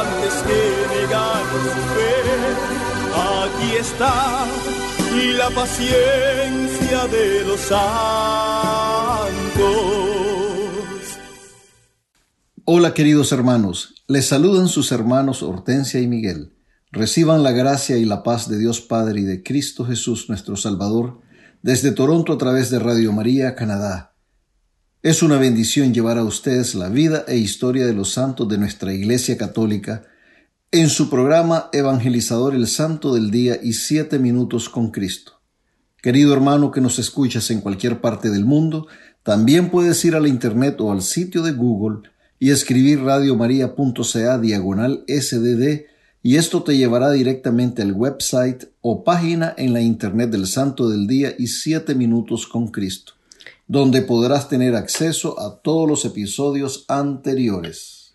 antes que negar su fe. Aquí está la paciencia de los santos. Hola queridos hermanos, les saludan sus hermanos Hortensia y Miguel. Reciban la gracia y la paz de Dios Padre y de Cristo Jesús nuestro Salvador desde Toronto a través de Radio María, Canadá. Es una bendición llevar a ustedes la vida e historia de los santos de nuestra Iglesia Católica en su programa Evangelizador el Santo del Día y Siete Minutos con Cristo. Querido hermano que nos escuchas en cualquier parte del mundo, también puedes ir a la internet o al sitio de Google y escribir radiomaria.ca diagonal sdd y esto te llevará directamente al website o página en la internet del Santo del Día y Siete Minutos con Cristo, donde podrás tener acceso a todos los episodios anteriores.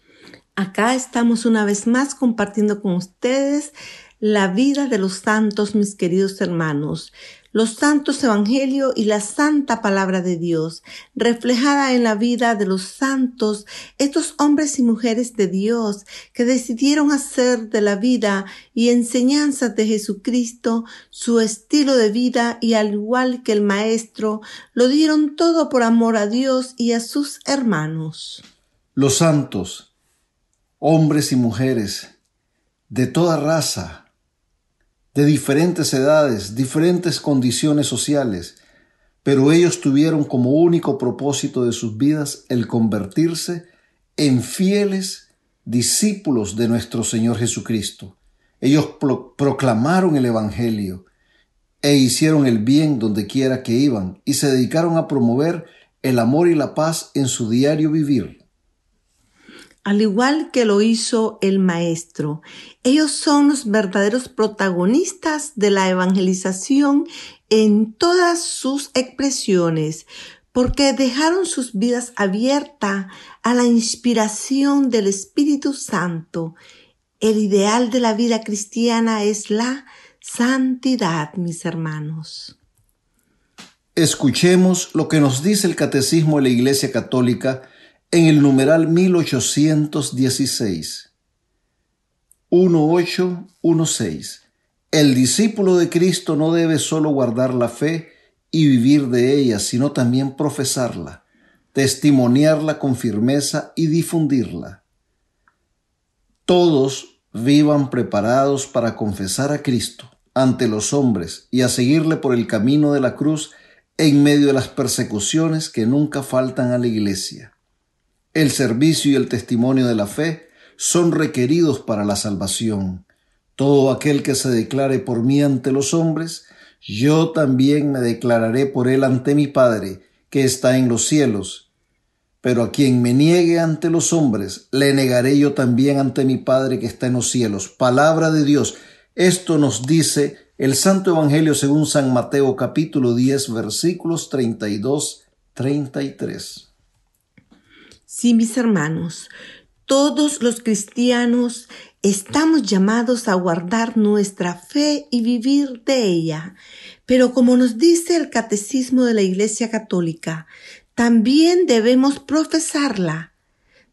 Acá estamos una vez más compartiendo con ustedes la vida de los santos, mis queridos hermanos los santos evangelios y la santa palabra de Dios, reflejada en la vida de los santos, estos hombres y mujeres de Dios que decidieron hacer de la vida y enseñanzas de Jesucristo su estilo de vida y al igual que el Maestro, lo dieron todo por amor a Dios y a sus hermanos. Los santos, hombres y mujeres, de toda raza, de diferentes edades, diferentes condiciones sociales, pero ellos tuvieron como único propósito de sus vidas el convertirse en fieles discípulos de nuestro Señor Jesucristo. Ellos proclamaron el Evangelio e hicieron el bien donde quiera que iban y se dedicaron a promover el amor y la paz en su diario vivir al igual que lo hizo el Maestro. Ellos son los verdaderos protagonistas de la evangelización en todas sus expresiones, porque dejaron sus vidas abiertas a la inspiración del Espíritu Santo. El ideal de la vida cristiana es la santidad, mis hermanos. Escuchemos lo que nos dice el Catecismo de la Iglesia Católica en el numeral 1816. 1816. El discípulo de Cristo no debe solo guardar la fe y vivir de ella, sino también profesarla, testimoniarla con firmeza y difundirla. Todos vivan preparados para confesar a Cristo ante los hombres y a seguirle por el camino de la cruz en medio de las persecuciones que nunca faltan a la iglesia. El servicio y el testimonio de la fe son requeridos para la salvación. Todo aquel que se declare por mí ante los hombres, yo también me declararé por él ante mi Padre, que está en los cielos. Pero a quien me niegue ante los hombres, le negaré yo también ante mi Padre que está en los cielos. Palabra de Dios. Esto nos dice el Santo Evangelio según San Mateo capítulo 10 versículos 32, 33. Sí, mis hermanos, todos los cristianos estamos llamados a guardar nuestra fe y vivir de ella. Pero como nos dice el Catecismo de la Iglesia Católica, también debemos profesarla,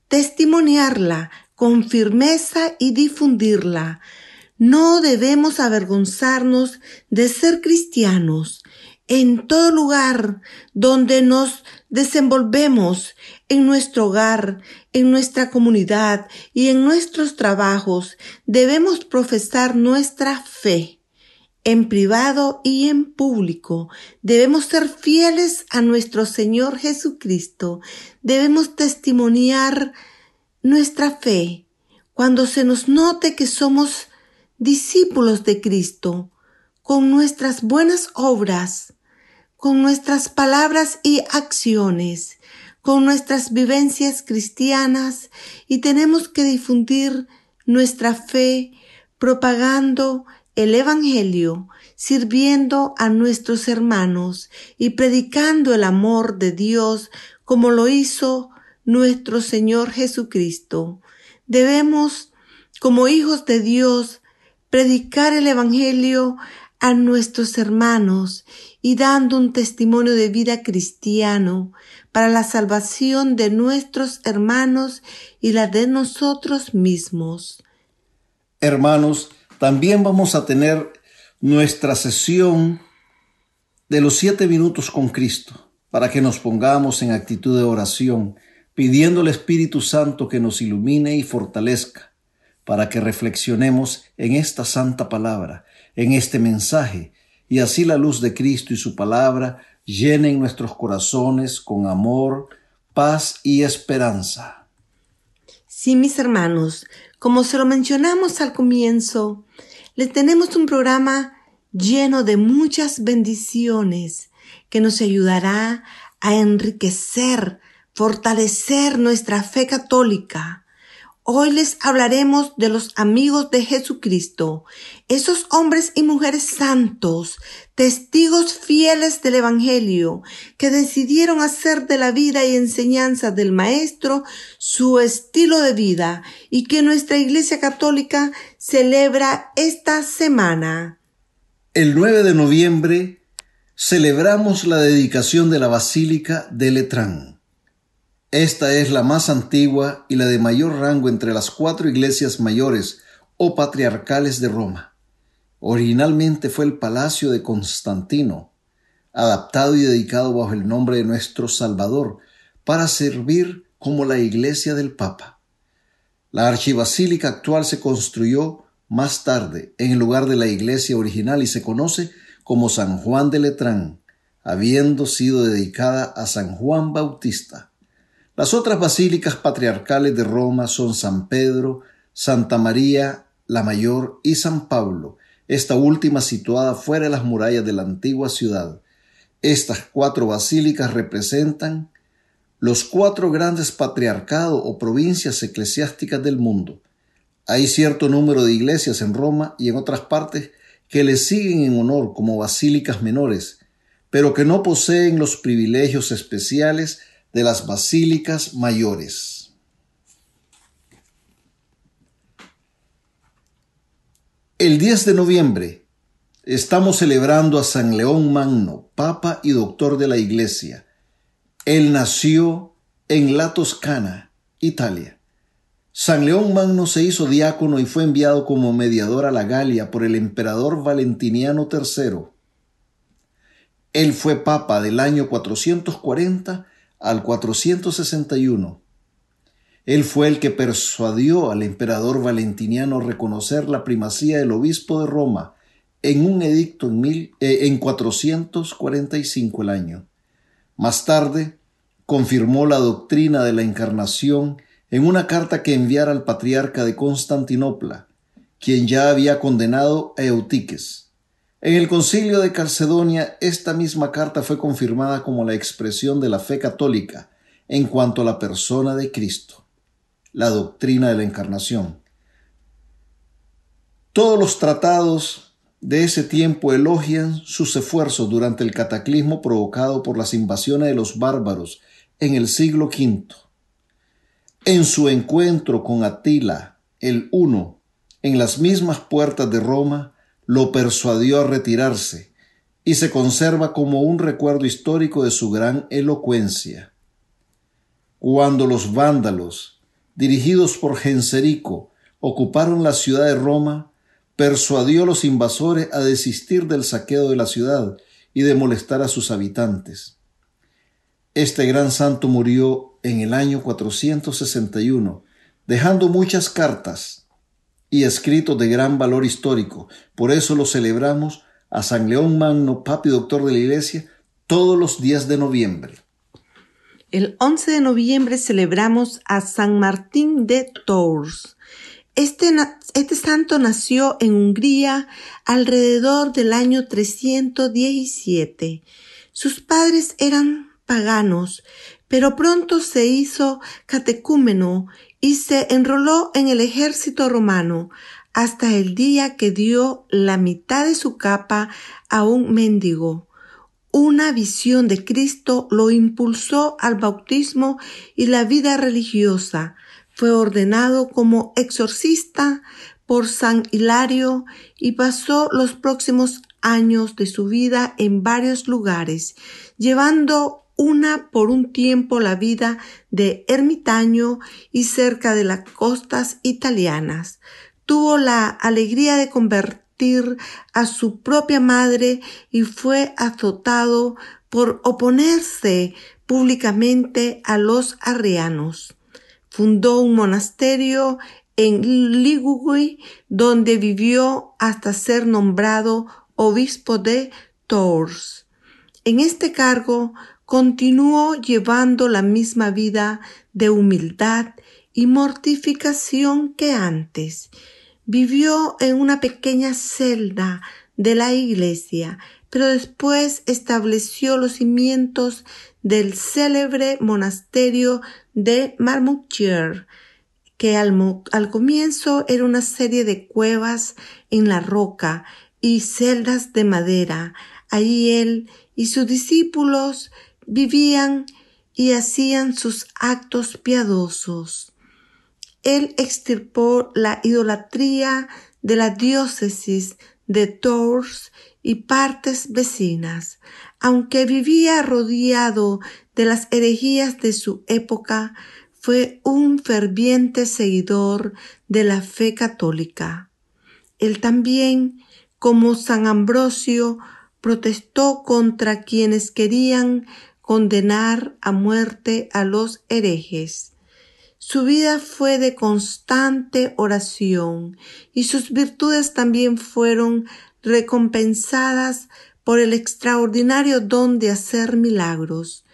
testimoniarla con firmeza y difundirla. No debemos avergonzarnos de ser cristianos en todo lugar donde nos desenvolvemos, en nuestro hogar, en nuestra comunidad y en nuestros trabajos, debemos profesar nuestra fe. En privado y en público debemos ser fieles a nuestro Señor Jesucristo. Debemos testimoniar nuestra fe cuando se nos note que somos discípulos de Cristo, con nuestras buenas obras, con nuestras palabras y acciones, con nuestras vivencias cristianas y tenemos que difundir nuestra fe propagando el Evangelio, sirviendo a nuestros hermanos y predicando el amor de Dios como lo hizo nuestro Señor Jesucristo. Debemos, como hijos de Dios, predicar el Evangelio a nuestros hermanos y dando un testimonio de vida cristiano para la salvación de nuestros hermanos y la de nosotros mismos. Hermanos, también vamos a tener nuestra sesión de los siete minutos con Cristo para que nos pongamos en actitud de oración, pidiendo al Espíritu Santo que nos ilumine y fortalezca para que reflexionemos en esta santa palabra, en este mensaje, y así la luz de Cristo y su palabra llenen nuestros corazones con amor, paz y esperanza. Sí, mis hermanos, como se lo mencionamos al comienzo, les tenemos un programa lleno de muchas bendiciones que nos ayudará a enriquecer, fortalecer nuestra fe católica, Hoy les hablaremos de los amigos de Jesucristo, esos hombres y mujeres santos, testigos fieles del Evangelio, que decidieron hacer de la vida y enseñanza del Maestro su estilo de vida y que nuestra Iglesia Católica celebra esta semana. El 9 de noviembre celebramos la dedicación de la Basílica de Letrán. Esta es la más antigua y la de mayor rango entre las cuatro iglesias mayores o patriarcales de Roma. Originalmente fue el palacio de Constantino, adaptado y dedicado bajo el nombre de nuestro Salvador, para servir como la iglesia del Papa. La archibasílica actual se construyó más tarde en el lugar de la iglesia original y se conoce como San Juan de Letrán, habiendo sido dedicada a San Juan Bautista. Las otras basílicas patriarcales de Roma son San Pedro, Santa María la Mayor y San Pablo, esta última situada fuera de las murallas de la antigua ciudad. Estas cuatro basílicas representan los cuatro grandes patriarcados o provincias eclesiásticas del mundo. Hay cierto número de iglesias en Roma y en otras partes que le siguen en honor como basílicas menores, pero que no poseen los privilegios especiales de las basílicas mayores. El 10 de noviembre estamos celebrando a San León Magno, Papa y Doctor de la Iglesia. Él nació en La Toscana, Italia. San León Magno se hizo diácono y fue enviado como mediador a la Galia por el emperador Valentiniano III. Él fue papa del año 440 al 461. Él fue el que persuadió al emperador Valentiniano a reconocer la primacía del obispo de Roma en un edicto en, mil, eh, en 445 el año. Más tarde, confirmó la doctrina de la encarnación en una carta que enviara al patriarca de Constantinopla, quien ya había condenado a Eutiques. En el concilio de Calcedonia, esta misma carta fue confirmada como la expresión de la fe católica en cuanto a la persona de Cristo, la doctrina de la encarnación. Todos los tratados de ese tiempo elogian sus esfuerzos durante el cataclismo provocado por las invasiones de los bárbaros en el siglo V. En su encuentro con Atila el Uno en las mismas puertas de Roma, lo persuadió a retirarse y se conserva como un recuerdo histórico de su gran elocuencia. Cuando los vándalos, dirigidos por Genserico, ocuparon la ciudad de Roma, persuadió a los invasores a desistir del saqueo de la ciudad y de molestar a sus habitantes. Este gran santo murió en el año 461, dejando muchas cartas y escritos de gran valor histórico. Por eso lo celebramos a San León Magno, papi doctor de la Iglesia, todos los días de noviembre. El 11 de noviembre celebramos a San Martín de Tours. Este, este, santo nació en Hungría alrededor del año 317. Sus padres eran paganos, pero pronto se hizo catecúmeno y se enroló en el ejército romano hasta el día que dio la mitad de su capa a un mendigo. Una visión de Cristo lo impulsó al bautismo y la vida religiosa. Fue ordenado como exorcista por San Hilario y pasó los próximos años de su vida en varios lugares, llevando una por un tiempo la vida de ermitaño y cerca de las costas italianas. Tuvo la alegría de convertir a su propia madre y fue azotado por oponerse públicamente a los arrianos. Fundó un monasterio en Ligugui, donde vivió hasta ser nombrado obispo de Tours. En este cargo continuó llevando la misma vida de humildad y mortificación que antes. Vivió en una pequeña celda de la iglesia, pero después estableció los cimientos del célebre monasterio de Marmoutier, que al, al, comienzo era una serie de cuevas en la roca y celdas de madera. Allí él y sus discípulos vivían y hacían sus actos piadosos. Él extirpó la idolatría de la diócesis de Tours y partes vecinas. Aunque vivía rodeado de las herejías de su época, fue un ferviente seguidor de la fe católica. Él también, como San Ambrosio, protestó contra quienes querían condenar a muerte a los herejes. Su vida fue de constante oración y sus virtudes también fueron recompensadas por el extraordinario don de hacer milagros.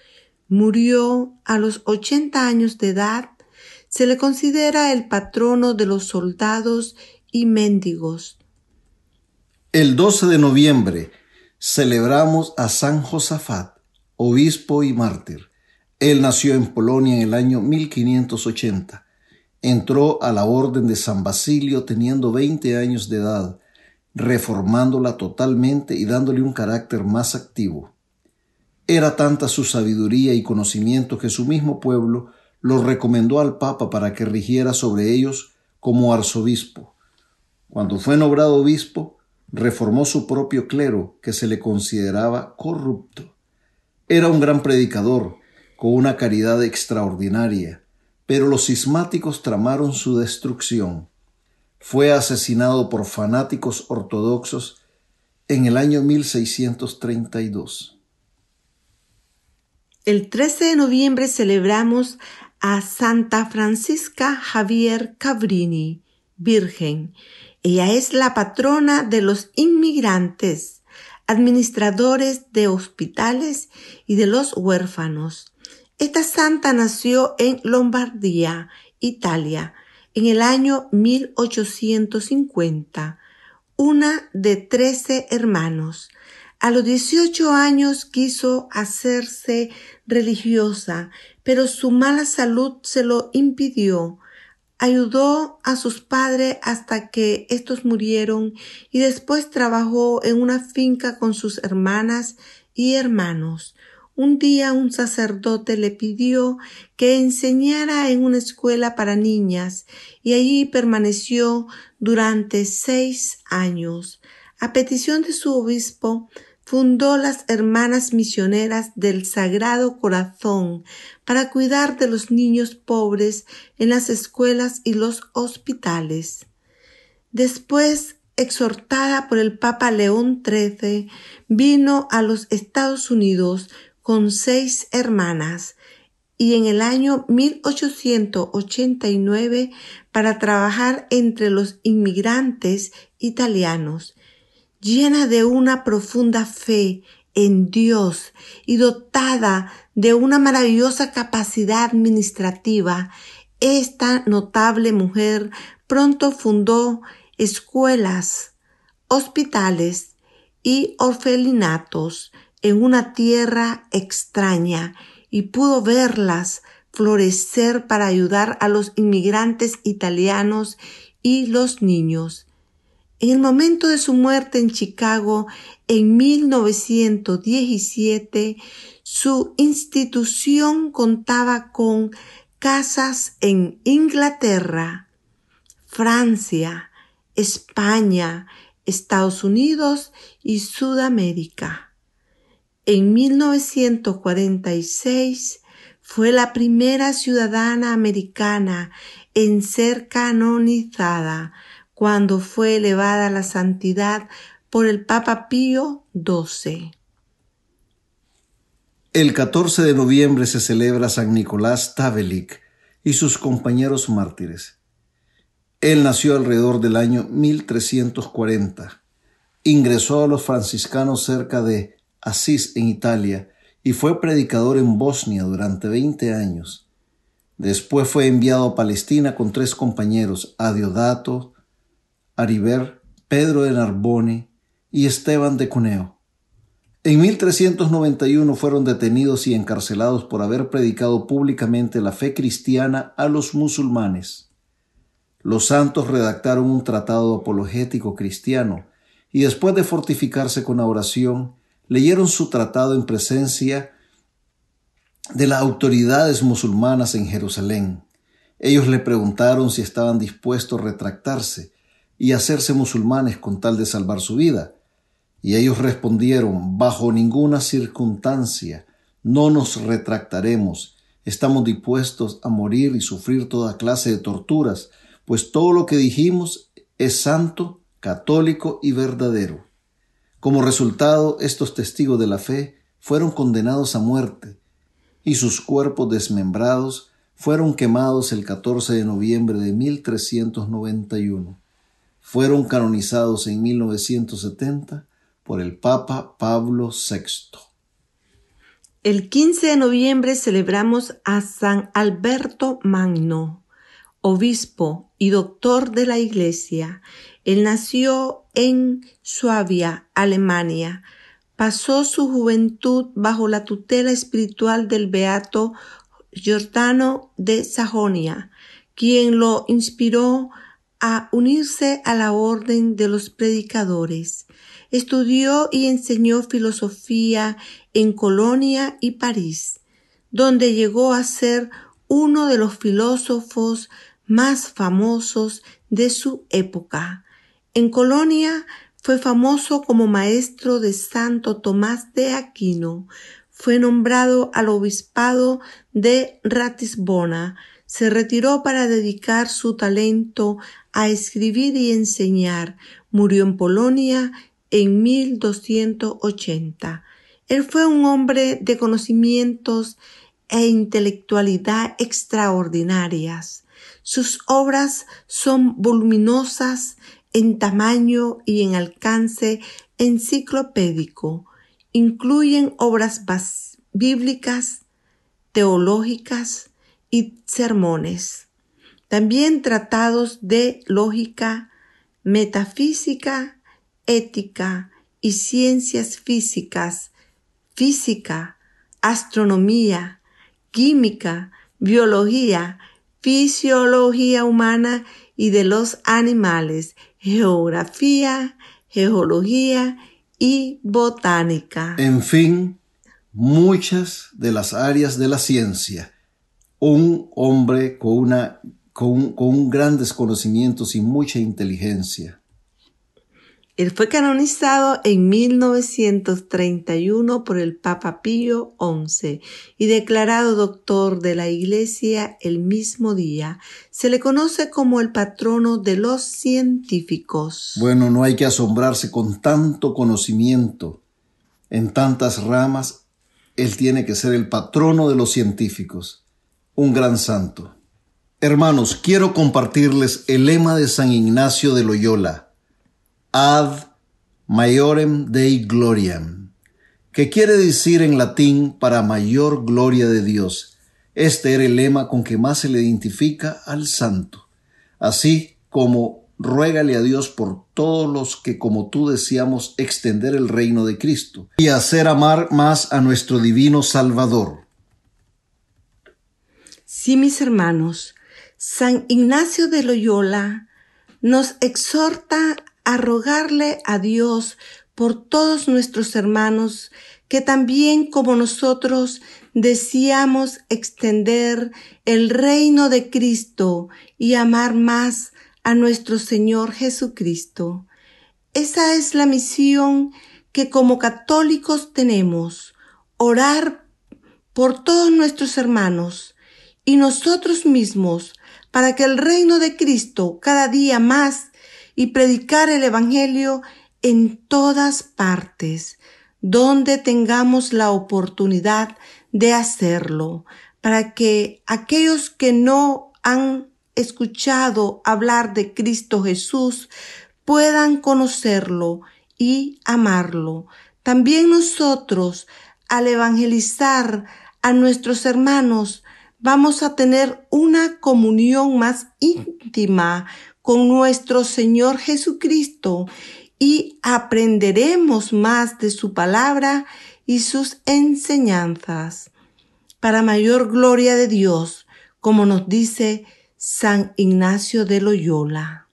Murió a los ochenta años de edad. Se le considera el patrono de los soldados y mendigos. El 12 de noviembre celebramos a San Josafat obispo y mártir. Él nació en Polonia en el año 1580. Entró a la orden de San Basilio teniendo 20 años de edad, reformándola totalmente y dándole un carácter más activo. Era tanta su sabiduría y conocimiento que su mismo pueblo lo recomendó al Papa para que rigiera sobre ellos como arzobispo. Cuando fue nombrado obispo, reformó su propio clero, que se le consideraba corrupto. Era un gran predicador, con una caridad extraordinaria, pero los cismáticos tramaron su destrucción. Fue asesinado por fanáticos ortodoxos en el año 1632. El 13 de noviembre celebramos a Santa Francisca Javier Cabrini, Virgen. Ella es la patrona de los inmigrantes administradores de hospitales y de los huérfanos. Esta santa nació en Lombardía, Italia, en el año 1850, una de trece hermanos. A los 18 años quiso hacerse religiosa, pero su mala salud se lo impidió. Ayudó a sus padres hasta que estos murieron y después trabajó en una finca con sus hermanas y hermanos. Un día un sacerdote le pidió que enseñara en una escuela para niñas y allí permaneció durante seis años. A petición de su obispo, fundó las Hermanas Misioneras del Sagrado Corazón para cuidar de los niños pobres en las escuelas y los hospitales. Después exhortada por el Papa León XIII, vino a los Estados Unidos con seis hermanas y en el año 1889 para trabajar entre los inmigrantes italianos, llena de una profunda fe en Dios y dotada de una maravillosa capacidad administrativa, esta notable mujer pronto fundó escuelas, hospitales y orfelinatos en una tierra extraña y pudo verlas florecer para ayudar a los inmigrantes italianos y los niños. En el momento de su muerte en Chicago en 1917, su institución contaba con casas en Inglaterra, Francia, España, Estados Unidos y Sudamérica. En 1946 fue la primera ciudadana americana en ser canonizada cuando fue elevada a la santidad por el Papa Pío XII. El 14 de noviembre se celebra San Nicolás Tavelik y sus compañeros mártires. Él nació alrededor del año 1340. Ingresó a los franciscanos cerca de Asís en Italia y fue predicador en Bosnia durante 20 años. Después fue enviado a Palestina con tres compañeros, Adiodato, Ariber, Pedro de Narbone y Esteban de Cuneo. En 1391 fueron detenidos y encarcelados por haber predicado públicamente la fe cristiana a los musulmanes. Los santos redactaron un tratado apologético cristiano y después de fortificarse con la oración, leyeron su tratado en presencia de las autoridades musulmanas en Jerusalén. Ellos le preguntaron si estaban dispuestos a retractarse y hacerse musulmanes con tal de salvar su vida. Y ellos respondieron, bajo ninguna circunstancia, no nos retractaremos, estamos dispuestos a morir y sufrir toda clase de torturas pues todo lo que dijimos es santo, católico y verdadero. Como resultado, estos testigos de la fe fueron condenados a muerte y sus cuerpos desmembrados fueron quemados el 14 de noviembre de 1391. Fueron canonizados en 1970 por el Papa Pablo VI. El 15 de noviembre celebramos a San Alberto Magno, obispo y doctor de la Iglesia. Él nació en Suabia, Alemania. Pasó su juventud bajo la tutela espiritual del beato Giordano de Sajonia, quien lo inspiró a unirse a la orden de los predicadores. Estudió y enseñó filosofía en Colonia y París, donde llegó a ser uno de los filósofos más famosos de su época. En Colonia fue famoso como maestro de Santo Tomás de Aquino. Fue nombrado al obispado de Ratisbona. Se retiró para dedicar su talento a escribir y enseñar. Murió en Polonia en 1280. Él fue un hombre de conocimientos e intelectualidad extraordinarias. Sus obras son voluminosas en tamaño y en alcance enciclopédico. Incluyen obras bíblicas, teológicas y sermones. También tratados de lógica, metafísica, ética y ciencias físicas, física, astronomía, química, biología, fisiología humana y de los animales, geografía, geología y botánica. En fin, muchas de las áreas de la ciencia. Un hombre con, una, con, con grandes conocimientos y mucha inteligencia. Él fue canonizado en 1931 por el Papa Pío XI y declarado doctor de la Iglesia el mismo día. Se le conoce como el patrono de los científicos. Bueno, no hay que asombrarse con tanto conocimiento en tantas ramas. Él tiene que ser el patrono de los científicos, un gran santo. Hermanos, quiero compartirles el lema de San Ignacio de Loyola ad maiorem Dei gloriam, que quiere decir en latín para mayor gloria de Dios. Este era el lema con que más se le identifica al santo. Así como ruégale a Dios por todos los que como tú deseamos extender el reino de Cristo y hacer amar más a nuestro divino Salvador. Sí, mis hermanos, San Ignacio de Loyola nos exhorta a rogarle a Dios por todos nuestros hermanos que también como nosotros deseamos extender el reino de Cristo y amar más a nuestro Señor Jesucristo. Esa es la misión que como católicos tenemos, orar por todos nuestros hermanos y nosotros mismos para que el reino de Cristo cada día más y predicar el Evangelio en todas partes, donde tengamos la oportunidad de hacerlo, para que aquellos que no han escuchado hablar de Cristo Jesús puedan conocerlo y amarlo. También nosotros, al evangelizar a nuestros hermanos, vamos a tener una comunión más íntima con nuestro Señor Jesucristo y aprenderemos más de su palabra y sus enseñanzas. Para mayor gloria de Dios, como nos dice San Ignacio de Loyola.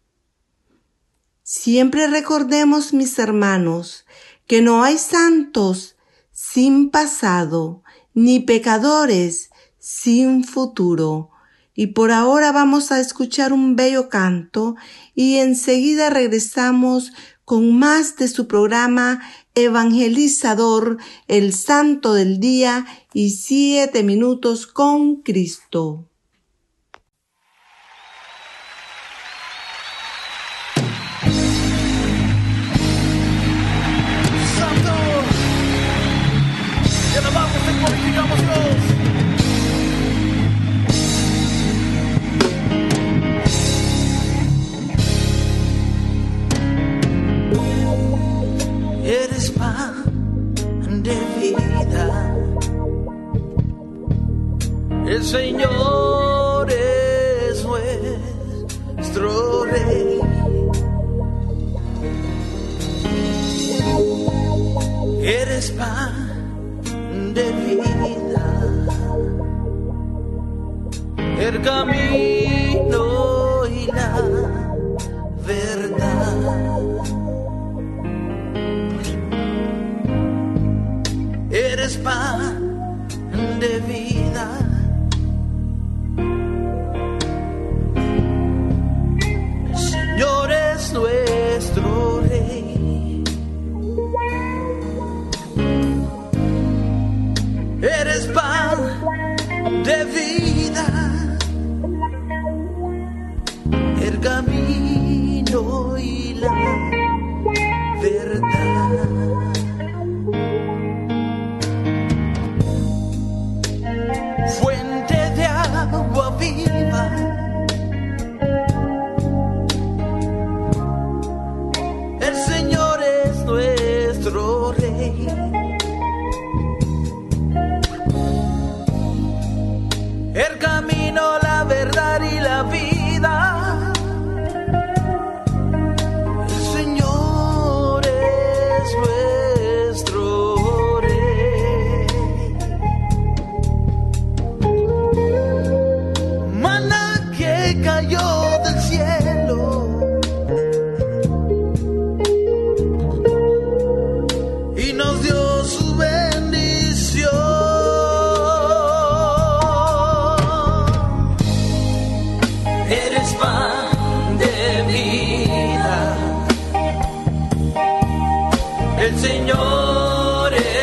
Siempre recordemos, mis hermanos, que no hay santos sin pasado, ni pecadores sin futuro, y por ahora vamos a escuchar un bello canto y enseguida regresamos con más de su programa evangelizador, el santo del día y siete minutos con Cristo. De vida. El Señor es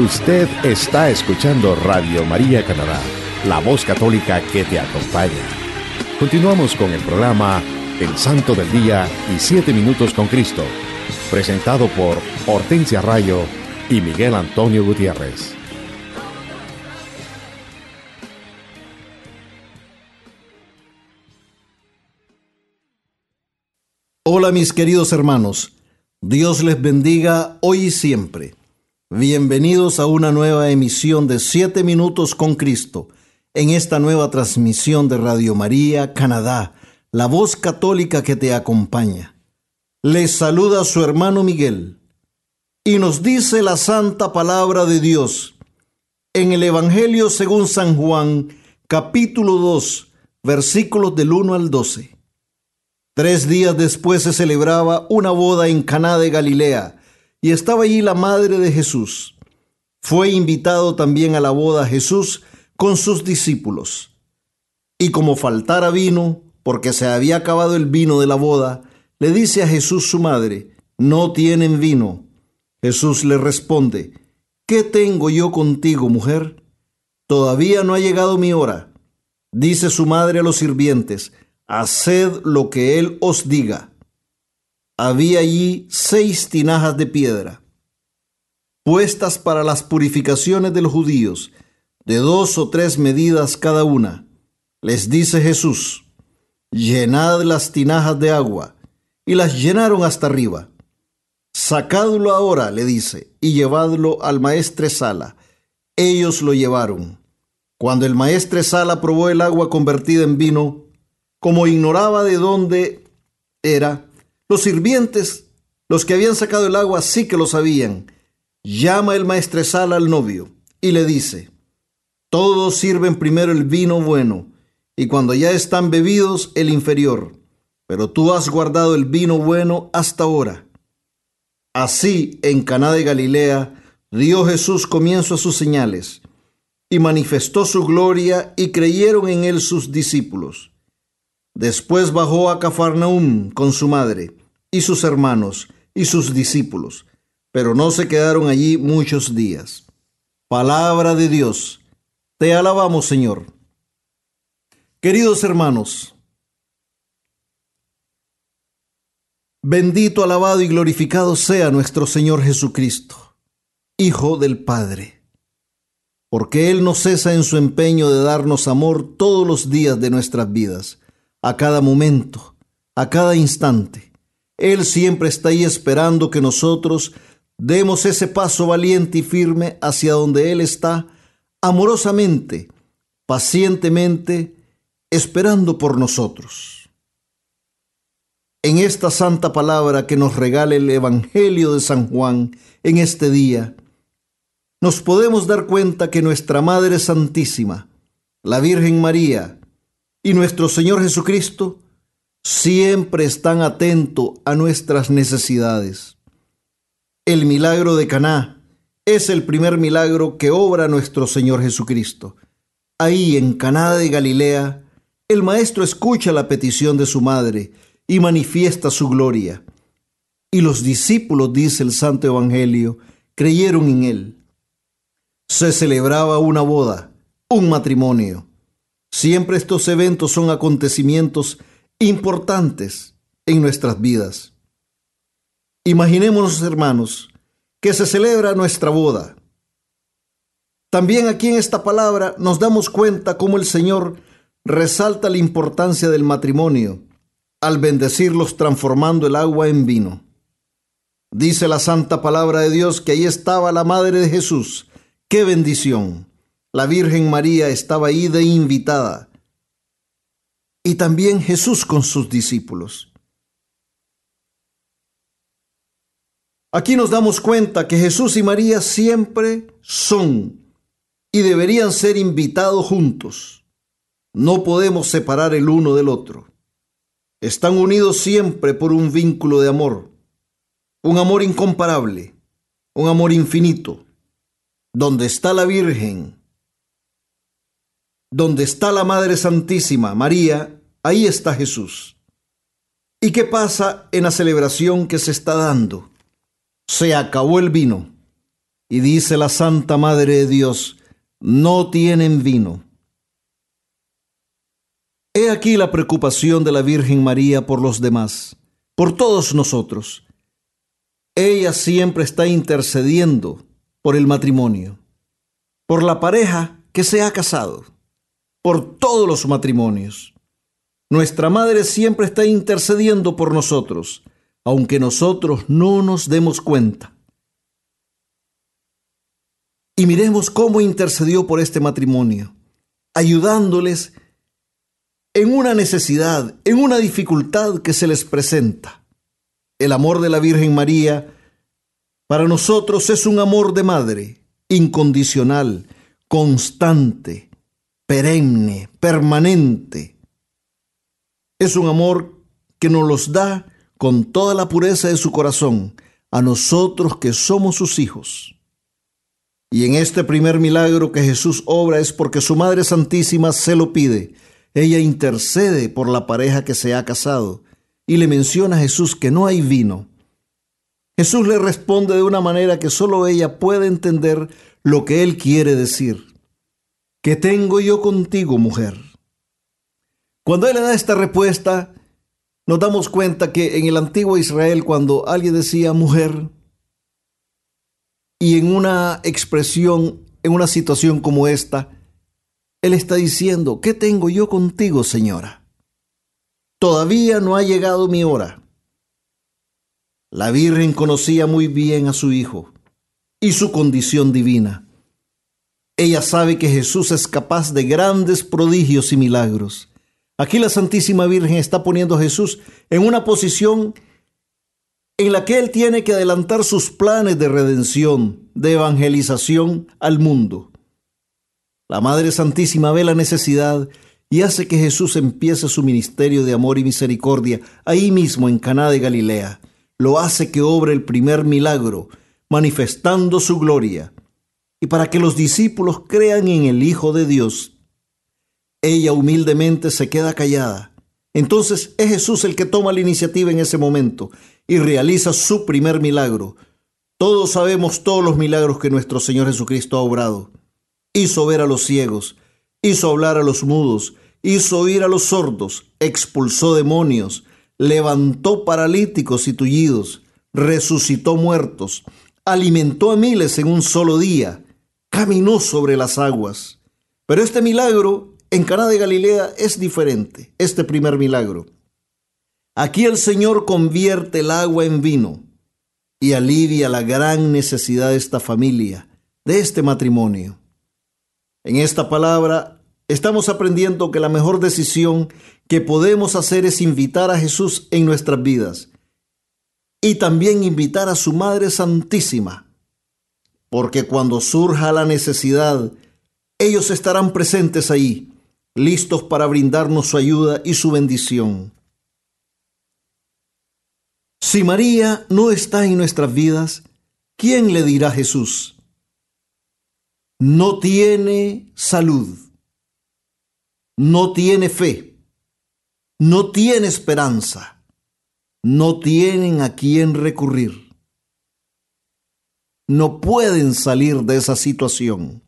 Usted está escuchando Radio María Canadá, la voz católica que te acompaña. Continuamos con el programa El Santo del Día y Siete Minutos con Cristo, presentado por Hortensia Rayo y Miguel Antonio Gutiérrez. Hola mis queridos hermanos, Dios les bendiga hoy y siempre. Bienvenidos a una nueva emisión de Siete Minutos con Cristo, en esta nueva transmisión de Radio María Canadá, la voz católica que te acompaña. Les saluda su hermano Miguel y nos dice la santa palabra de Dios en el Evangelio según San Juan, capítulo 2, versículos del 1 al 12. Tres días después se celebraba una boda en Caná de Galilea y estaba allí la madre de Jesús. Fue invitado también a la boda Jesús con sus discípulos. Y como faltara vino, porque se había acabado el vino de la boda, le dice a Jesús su madre, no tienen vino. Jesús le responde, ¿qué tengo yo contigo, mujer? Todavía no ha llegado mi hora. Dice su madre a los sirvientes, haced lo que él os diga. Había allí seis tinajas de piedra, puestas para las purificaciones de los judíos, de dos o tres medidas cada una. Les dice Jesús, llenad las tinajas de agua, y las llenaron hasta arriba. Sacadlo ahora, le dice, y llevadlo al maestre Sala. Ellos lo llevaron. Cuando el maestre Sala probó el agua convertida en vino, como ignoraba de dónde era, los sirvientes, los que habían sacado el agua, sí que lo sabían. Llama el maestre Sala al novio y le dice, todos sirven primero el vino bueno, y cuando ya están bebidos el inferior, pero tú has guardado el vino bueno hasta ahora. Así, en Caná de Galilea, dio Jesús comienzo a sus señales, y manifestó su gloria, y creyeron en él sus discípulos. Después bajó a Cafarnaum con su madre, y sus hermanos, y sus discípulos, pero no se quedaron allí muchos días. Palabra de Dios. Te alabamos, Señor. Queridos hermanos, bendito, alabado y glorificado sea nuestro Señor Jesucristo, Hijo del Padre, porque Él no cesa en su empeño de darnos amor todos los días de nuestras vidas, a cada momento, a cada instante. Él siempre está ahí esperando que nosotros demos ese paso valiente y firme hacia donde Él está, amorosamente, pacientemente, esperando por nosotros. En esta santa palabra que nos regala el Evangelio de San Juan en este día, nos podemos dar cuenta que nuestra Madre Santísima, la Virgen María y nuestro Señor Jesucristo siempre están atentos a nuestras necesidades. El milagro de Caná es el primer milagro que obra nuestro Señor Jesucristo. Ahí en Caná de Galilea, el maestro escucha la petición de su madre y manifiesta su gloria. Y los discípulos, dice el Santo Evangelio, creyeron en él. Se celebraba una boda, un matrimonio. Siempre estos eventos son acontecimientos importantes en nuestras vidas. Imaginémonos, hermanos, que se celebra nuestra boda. También aquí en esta palabra nos damos cuenta cómo el Señor resalta la importancia del matrimonio al bendecirlos transformando el agua en vino. Dice la santa palabra de Dios que ahí estaba la madre de Jesús. ¡Qué bendición! La Virgen María estaba ahí de invitada. Y también Jesús con sus discípulos. Aquí nos damos cuenta que Jesús y María siempre son y deberían ser invitados juntos. No podemos separar el uno del otro. Están unidos siempre por un vínculo de amor, un amor incomparable, un amor infinito. Donde está la Virgen, donde está la Madre Santísima, María, ahí está Jesús. ¿Y qué pasa en la celebración que se está dando? se acabó el vino. Y dice la Santa Madre de Dios, no tienen vino. He aquí la preocupación de la Virgen María por los demás, por todos nosotros. Ella siempre está intercediendo por el matrimonio, por la pareja que se ha casado, por todos los matrimonios. Nuestra Madre siempre está intercediendo por nosotros, aunque nosotros no nos demos cuenta. Y miremos cómo intercedió por este matrimonio. ayudándoles en una necesidad, en una dificultad que se les presenta. El amor de la Virgen María para nosotros es un amor de madre, incondicional, constante, perenne, permanente. Es un amor que nos los da con toda la pureza de su corazón a nosotros que somos sus hijos. Y en este primer milagro que Jesús obra es porque su Madre Santísima se lo pide. Ella intercede por la pareja que se ha casado y le menciona a Jesús que no hay vino. Jesús le responde de una manera que solo ella puede entender lo que él quiere decir. ¿Qué tengo yo contigo, mujer? Cuando él le da esta respuesta, nos damos cuenta que en el antiguo Israel, cuando alguien decía mujer, y en una expresión, en una situación como esta, Él está diciendo, ¿qué tengo yo contigo, señora? Todavía no ha llegado mi hora. La Virgen conocía muy bien a su Hijo y su condición divina. Ella sabe que Jesús es capaz de grandes prodigios y milagros. Aquí la Santísima Virgen está poniendo a Jesús en una posición en la que Él tiene que adelantar sus planes de redención, de evangelización al mundo. La Madre Santísima ve la necesidad y hace que Jesús empiece su ministerio de amor y misericordia ahí mismo en Caná de Galilea. Lo hace que obre el primer milagro, manifestando su gloria, y para que los discípulos crean en el Hijo de Dios. Ella humildemente se queda callada. Entonces es Jesús el que toma la iniciativa en ese momento y realiza su primer milagro. Todos sabemos todos los milagros que nuestro Señor Jesucristo ha obrado. Hizo ver a los ciegos, hizo hablar a los mudos, hizo oír a los sordos, expulsó demonios, levantó paralíticos y tullidos, resucitó muertos, alimentó a miles en un solo día, caminó sobre las aguas. Pero este milagro en Caná de Galilea es diferente, este primer milagro. Aquí el Señor convierte el agua en vino y alivia la gran necesidad de esta familia, de este matrimonio. En esta palabra estamos aprendiendo que la mejor decisión que podemos hacer es invitar a Jesús en nuestras vidas y también invitar a su Madre Santísima, porque cuando surja la necesidad, ellos estarán presentes ahí, listos para brindarnos su ayuda y su bendición. Si María no está en nuestras vidas, ¿quién le dirá Jesús? No tiene salud, no tiene fe, no tiene esperanza, no tienen a quién recurrir. No pueden salir de esa situación,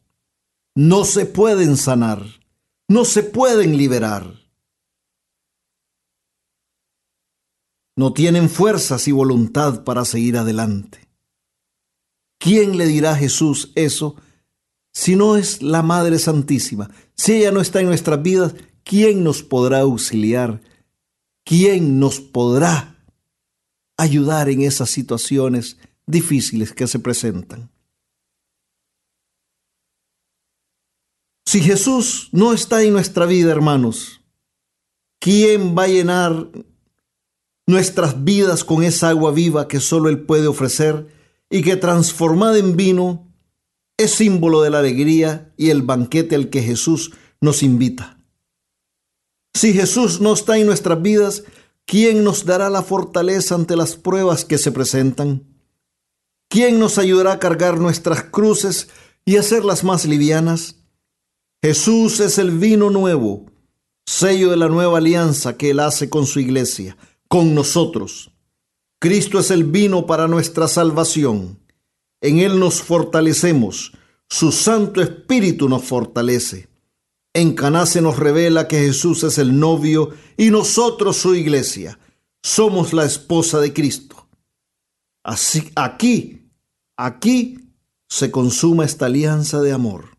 no se pueden sanar, no se pueden liberar. no tienen fuerzas y voluntad para seguir adelante. ¿Quién le dirá a Jesús eso si no es la Madre Santísima? Si ella no está en nuestras vidas, ¿quién nos podrá auxiliar? ¿Quién nos podrá ayudar en esas situaciones difíciles que se presentan? Si Jesús no está en nuestra vida, hermanos, ¿quién va a llenar nuestras vidas con esa agua viva que solo Él puede ofrecer y que transformada en vino es símbolo de la alegría y el banquete al que Jesús nos invita. Si Jesús no está en nuestras vidas, ¿quién nos dará la fortaleza ante las pruebas que se presentan? ¿Quién nos ayudará a cargar nuestras cruces y hacerlas más livianas? Jesús es el vino nuevo, sello de la nueva alianza que Él hace con su iglesia con nosotros. Cristo es el vino para nuestra salvación. En Él nos fortalecemos. Su Santo Espíritu nos fortalece. En Caná se nos revela que Jesús es el novio y nosotros su iglesia. Somos la esposa de Cristo. Así, aquí, aquí se consuma esta alianza de amor.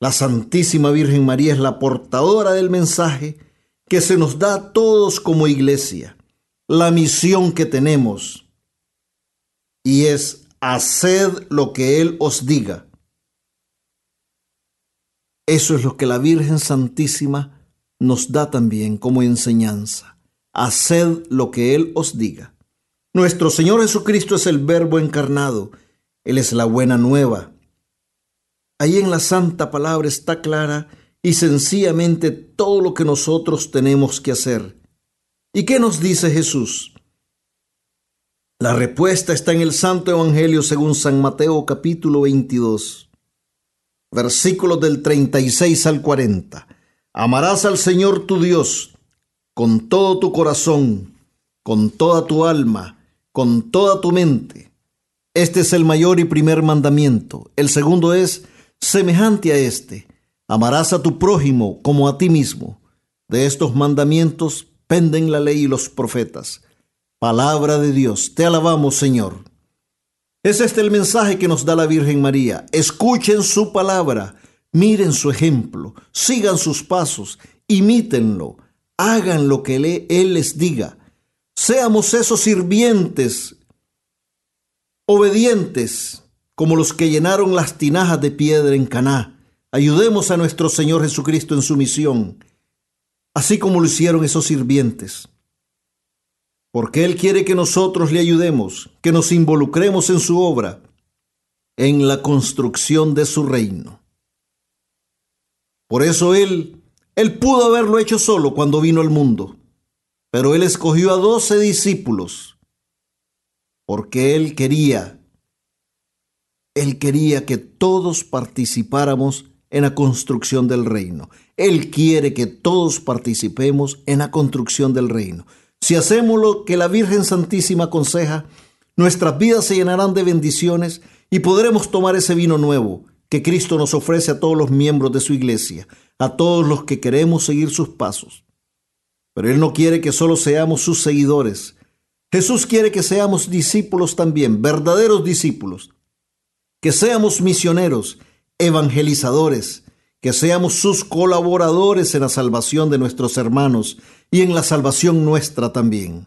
La Santísima Virgen María es la portadora del mensaje que se nos da a todos como iglesia, la misión que tenemos, y es haced lo que Él os diga. Eso es lo que la Virgen Santísima nos da también como enseñanza. Haced lo que Él os diga. Nuestro Señor Jesucristo es el Verbo encarnado. Él es la buena nueva. Ahí en la Santa Palabra está clara y sencillamente todo lo que nosotros tenemos que hacer. ¿Y qué nos dice Jesús? La respuesta está en el Santo Evangelio según San Mateo capítulo 22, versículos del 36 al 40. Amarás al Señor tu Dios con todo tu corazón, con toda tu alma, con toda tu mente. Este es el mayor y primer mandamiento. El segundo es semejante a este Amarás a tu prójimo como a ti mismo. De estos mandamientos penden la ley y los profetas. Palabra de Dios, te alabamos Señor. Es este el mensaje que nos da la Virgen María. Escuchen su palabra, miren su ejemplo, sigan sus pasos, imítenlo, hagan lo que Él les diga. Seamos esos sirvientes obedientes como los que llenaron las tinajas de piedra en Caná Ayudemos a nuestro Señor Jesucristo en su misión, así como lo hicieron esos sirvientes. Porque Él quiere que nosotros le ayudemos, que nos involucremos en su obra, en la construcción de su reino. Por eso Él, Él pudo haberlo hecho solo cuando vino al mundo, pero Él escogió a doce discípulos, porque Él quería, Él quería que todos participáramos en la construcción del reino. Él quiere que todos participemos en la construcción del reino. Si hacemos lo que la Virgen Santísima aconseja, nuestras vidas se llenarán de bendiciones y podremos tomar ese vino nuevo que Cristo nos ofrece a todos los miembros de su iglesia, a todos los que queremos seguir sus pasos. Pero Él no quiere que solo seamos sus seguidores. Jesús quiere que seamos discípulos también, verdaderos discípulos, que seamos misioneros evangelizadores, que seamos sus colaboradores en la salvación de nuestros hermanos y en la salvación nuestra también.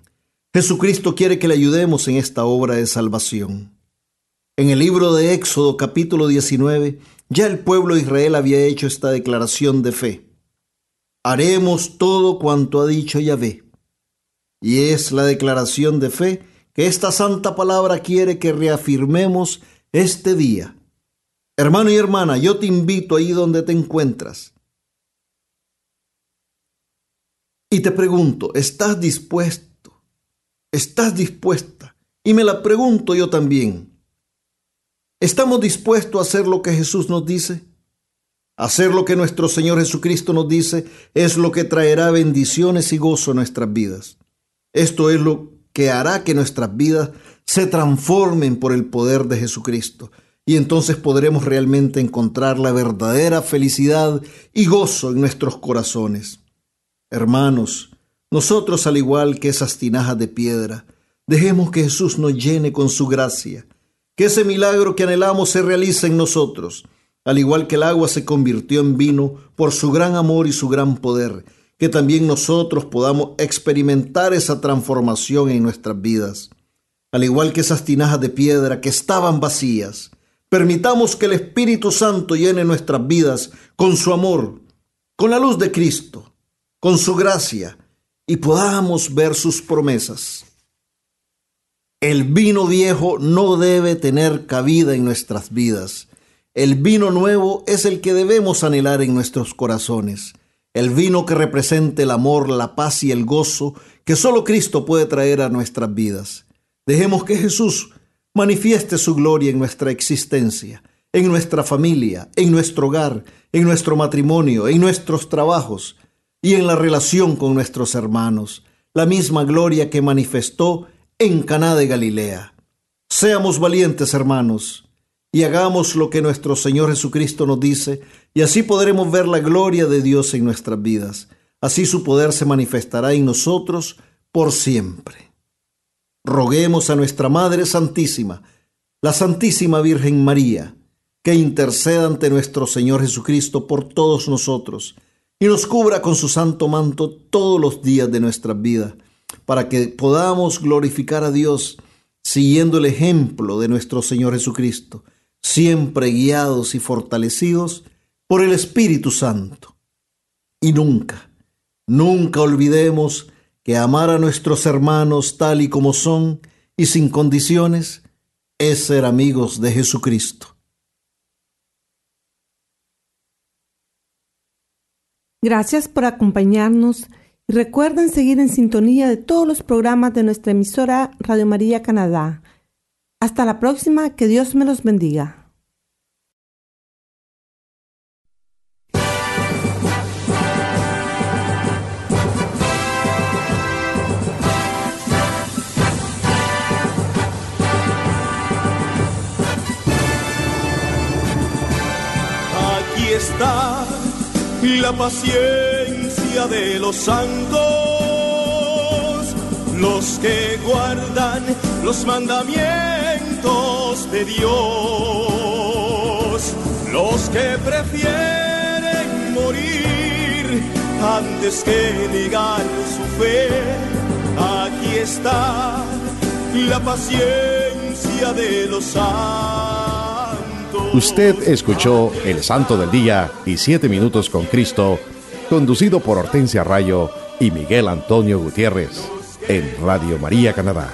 Jesucristo quiere que le ayudemos en esta obra de salvación. En el libro de Éxodo capítulo 19, ya el pueblo de Israel había hecho esta declaración de fe. Haremos todo cuanto ha dicho Yahvé. Y es la declaración de fe que esta santa palabra quiere que reafirmemos este día Hermano y hermana, yo te invito ahí donde te encuentras. Y te pregunto, ¿estás dispuesto? ¿Estás dispuesta? Y me la pregunto yo también. ¿Estamos dispuestos a hacer lo que Jesús nos dice? Hacer lo que nuestro Señor Jesucristo nos dice es lo que traerá bendiciones y gozo a nuestras vidas. Esto es lo que hará que nuestras vidas se transformen por el poder de Jesucristo y entonces podremos realmente encontrar la verdadera felicidad y gozo en nuestros corazones. Hermanos, nosotros al igual que esas tinajas de piedra, dejemos que Jesús nos llene con su gracia, que ese milagro que anhelamos se realice en nosotros, al igual que el agua se convirtió en vino por su gran amor y su gran poder, que también nosotros podamos experimentar esa transformación en nuestras vidas. Al igual que esas tinajas de piedra que estaban vacías, Permitamos que el Espíritu Santo llene nuestras vidas con su amor, con la luz de Cristo, con su gracia, y podamos ver sus promesas. El vino viejo no debe tener cabida en nuestras vidas. El vino nuevo es el que debemos anhelar en nuestros corazones. El vino que represente el amor, la paz y el gozo que solo Cristo puede traer a nuestras vidas. Dejemos que Jesús manifieste su gloria en nuestra existencia, en nuestra familia, en nuestro hogar, en nuestro matrimonio, en nuestros trabajos y en la relación con nuestros hermanos, la misma gloria que manifestó en Caná de Galilea. Seamos valientes, hermanos, y hagamos lo que nuestro Señor Jesucristo nos dice, y así podremos ver la gloria de Dios en nuestras vidas. Así su poder se manifestará en nosotros por siempre roguemos a nuestra Madre Santísima, la Santísima Virgen María, que interceda ante nuestro Señor Jesucristo por todos nosotros y nos cubra con su santo manto todos los días de nuestra vida, para que podamos glorificar a Dios siguiendo el ejemplo de nuestro Señor Jesucristo, siempre guiados y fortalecidos por el Espíritu Santo. Y nunca, nunca olvidemos que amar a nuestros hermanos tal y como son y sin condiciones es ser amigos de Jesucristo. Gracias por acompañarnos y recuerden seguir en sintonía de todos los programas de nuestra emisora Radio María Canadá. Hasta la próxima, que Dios me los bendiga. está la paciencia de los santos, los que guardan los mandamientos de Dios, los que prefieren morir antes que negar su fe. Aquí está la paciencia de los santos. Usted escuchó El Santo del Día y Siete Minutos con Cristo, conducido por Hortensia Rayo y Miguel Antonio Gutiérrez, en Radio María Canadá,